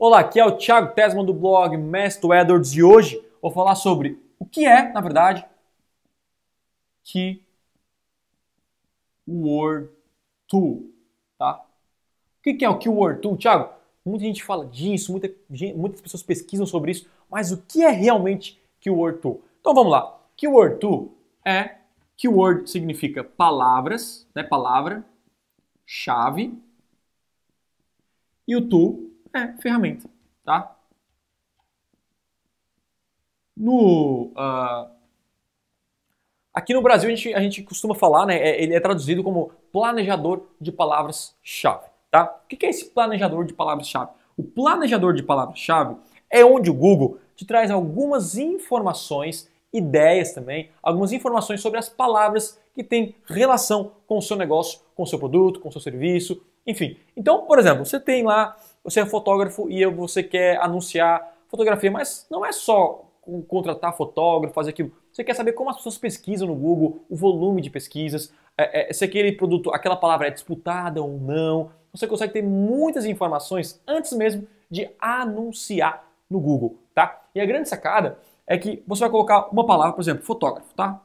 Olá, aqui é o Thiago Tesman do blog Mestre Edwards e hoje vou falar sobre o que é, na verdade, Keyword Tool, tá? O que é o Keyword Tool, Thiago? Muita gente fala disso, muita, muitas pessoas pesquisam sobre isso, mas o que é realmente Keyword Tool? Então vamos lá. Keyword Tool é Keyword significa palavras, né? Palavra, chave. E o tool é ferramenta, tá? No, uh, aqui no Brasil a gente, a gente costuma falar, né? É, ele é traduzido como planejador de palavras-chave, tá? O que é esse planejador de palavras-chave? O planejador de palavras-chave é onde o Google te traz algumas informações ideias também, algumas informações sobre as palavras que têm relação com o seu negócio, com o seu produto, com o seu serviço, enfim. Então, por exemplo, você tem lá, você é fotógrafo e você quer anunciar fotografia, mas não é só contratar fotógrafo, fazer aquilo. Você quer saber como as pessoas pesquisam no Google, o volume de pesquisas, é, é, se aquele produto, aquela palavra é disputada ou não. Você consegue ter muitas informações antes mesmo de anunciar no Google, tá? E a grande sacada é que você vai colocar uma palavra, por exemplo, fotógrafo, tá?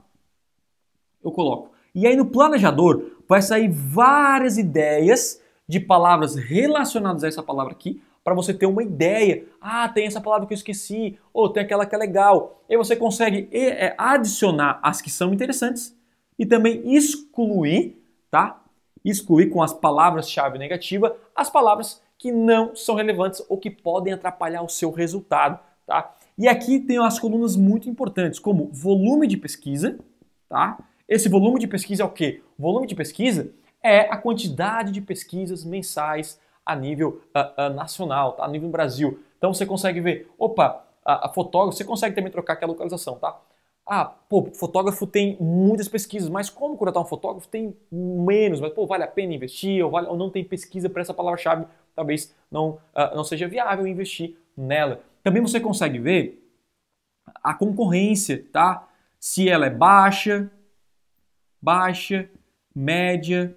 Eu coloco. E aí no planejador vai sair várias ideias de palavras relacionadas a essa palavra aqui, para você ter uma ideia. Ah, tem essa palavra que eu esqueci, ou tem aquela que é legal. E você consegue é, adicionar as que são interessantes e também excluir, tá? Excluir com as palavras-chave negativa as palavras que não são relevantes ou que podem atrapalhar o seu resultado, tá? E aqui tem as colunas muito importantes, como volume de pesquisa, tá? Esse volume de pesquisa é o quê? Volume de pesquisa é a quantidade de pesquisas mensais a nível uh, uh, nacional, tá? a nível Brasil. Então você consegue ver, opa, a, a fotógrafo, você consegue também trocar aqui a localização, tá? Ah, pô, fotógrafo tem muitas pesquisas, mas como contratar um fotógrafo tem menos, mas pô, vale a pena investir ou, vale, ou não tem pesquisa para essa palavra-chave, talvez não, uh, não seja viável investir nela. Também você consegue ver a concorrência, tá? Se ela é baixa, baixa, média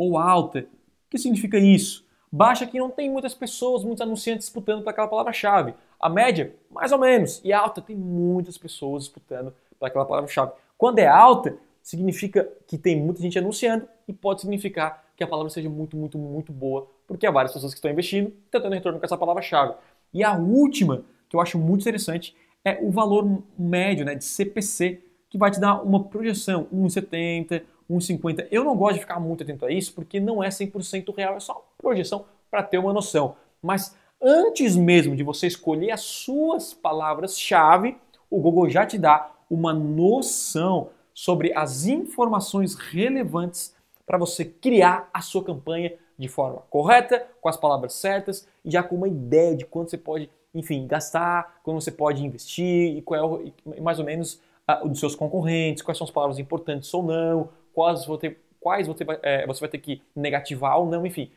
ou alta. O que significa isso? Baixa que não tem muitas pessoas, muitos anunciantes disputando para aquela palavra-chave. A média, mais ou menos. E alta, tem muitas pessoas disputando para aquela palavra-chave. Quando é alta, significa que tem muita gente anunciando e pode significar que a palavra seja muito, muito, muito boa, porque há várias pessoas que estão investindo, tentando retorno com essa palavra-chave. E a última, que eu acho muito interessante, é o valor médio né, de CPC, que vai te dar uma projeção 1,70, 1,50. Eu não gosto de ficar muito atento a isso, porque não é 100% real, é só projeção para ter uma noção. Mas antes mesmo de você escolher as suas palavras-chave, o Google já te dá uma noção sobre as informações relevantes para você criar a sua campanha de forma correta, com as palavras certas e já com uma ideia de quanto você pode, enfim, gastar, quando você pode investir e qual é mais ou menos uh, dos seus concorrentes, quais são as palavras importantes ou não, quais, você, quais vai, é, você vai ter que negativar ou não, enfim,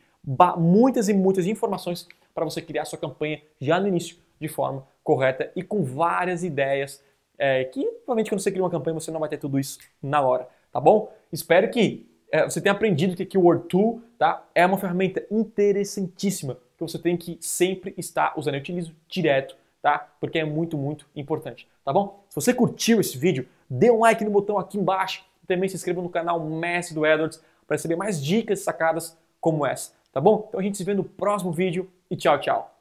muitas e muitas informações para você criar sua campanha já no início de forma correta e com várias ideias é, que provavelmente quando você cria uma campanha você não vai ter tudo isso na hora, tá bom? Espero que é, você tenha aprendido que o Word Tool tá, é uma ferramenta interessantíssima que você tem que sempre estar usando. Eu utilizo direto, tá? Porque é muito, muito importante, tá bom? Se você curtiu esse vídeo, dê um like no botão aqui embaixo também se inscreva no canal Mestre do Edwards para receber mais dicas sacadas como essa, tá bom? Então a gente se vê no próximo vídeo e tchau, tchau!